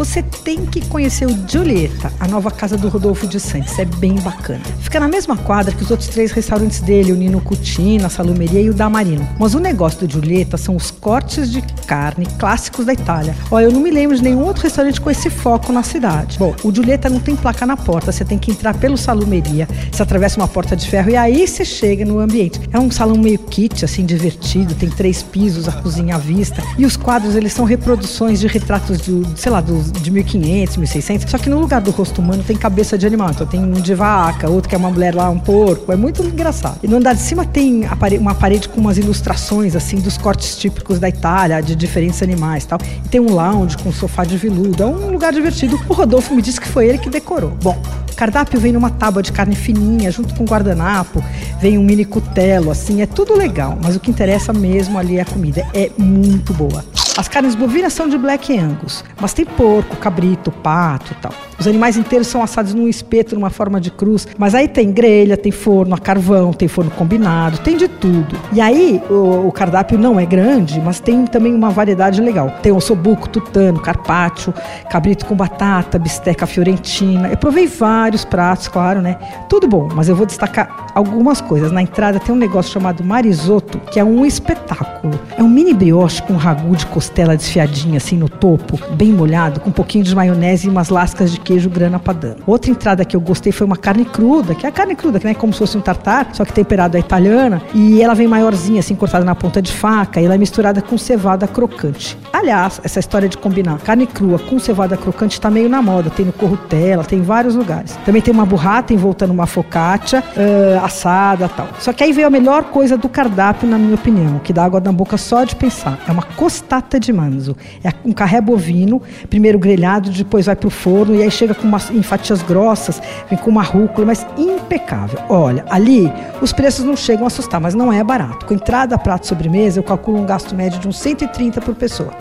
você tem que conhecer o Giulietta, a nova casa do Rodolfo de Santos. É bem bacana. Fica na mesma quadra que os outros três restaurantes dele, o Nino Cucina, a Salumeria e o Damarino. Mas o negócio do Giulietta são os cortes de carne clássicos da Itália. Olha, eu não me lembro de nenhum outro restaurante com esse foco na cidade. Bom, o Giulietta não tem placa na porta, você tem que entrar pelo Salumeria, você atravessa uma porta de ferro e aí você chega no ambiente. É um salão meio kit, assim, divertido, tem três pisos, a cozinha à vista. E os quadros, eles são reproduções de retratos de, sei lá, dos, de 1500, 1600. Só que no lugar do rosto humano tem cabeça de animal. Então tem um de vaca, outro que é uma mulher lá, um porco. É muito engraçado. E no andar de cima tem uma parede com umas ilustrações, assim, dos cortes típicos da Itália, de diferentes animais tal. E tem um lounge com um sofá de veludo. É um lugar divertido. O Rodolfo me disse que foi ele que decorou. Bom, o cardápio vem numa tábua de carne fininha, junto com guardanapo, vem um mini cutelo, assim, é tudo legal. Mas o que interessa mesmo ali é a comida. É muito boa. As carnes bovinas são de Black Angus, mas tem porco, cabrito, pato e tal. Os animais inteiros são assados num espeto, numa forma de cruz. Mas aí tem grelha, tem forno a carvão, tem forno combinado, tem de tudo. E aí o, o cardápio não é grande, mas tem também uma variedade legal. Tem ossobuco, tutano, carpaccio, cabrito com batata, bisteca fiorentina. Eu provei vários pratos, claro, né? Tudo bom, mas eu vou destacar algumas coisas. Na entrada tem um negócio chamado marisotto, que é um espetáculo. É um mini brioche com ragu de costela desfiadinha assim no topo, bem molhado, com um pouquinho de maionese e umas lascas de queijo grana padano. Outra entrada que eu gostei foi uma carne cruda, que é a carne cruda, que é como se fosse um tartar, só que temperado à italiana, e ela vem maiorzinha, assim, cortada na ponta de faca, e ela é misturada com cevada crocante. Aliás, essa história de combinar carne crua com cevada crocante está meio na moda, tem no Corrutela, tem em vários lugares. Também tem uma burrata envolta numa focaccia, uh, assada tal. Só que aí veio a melhor coisa do cardápio, na minha opinião, que dá água na boca só de pensar. É uma costata de manzo. É um carré bovino, primeiro grelhado, depois vai pro forno, e aí chega com umas, em fatias grossas, vem com uma rúcula, mas impecável. Olha, ali os preços não chegam a assustar, mas não é barato. Com entrada, prato sobremesa, eu calculo um gasto médio de uns 130 por pessoa.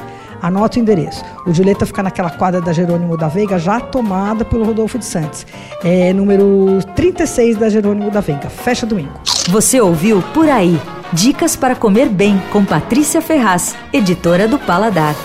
Anota o endereço. O Julieta fica naquela quadra da Jerônimo da Veiga, já tomada pelo Rodolfo de Santos. É número 36 da Jerônimo da Veiga. Fecha domingo. Você ouviu Por Aí. Dicas para comer bem com Patrícia Ferraz, editora do Paladar.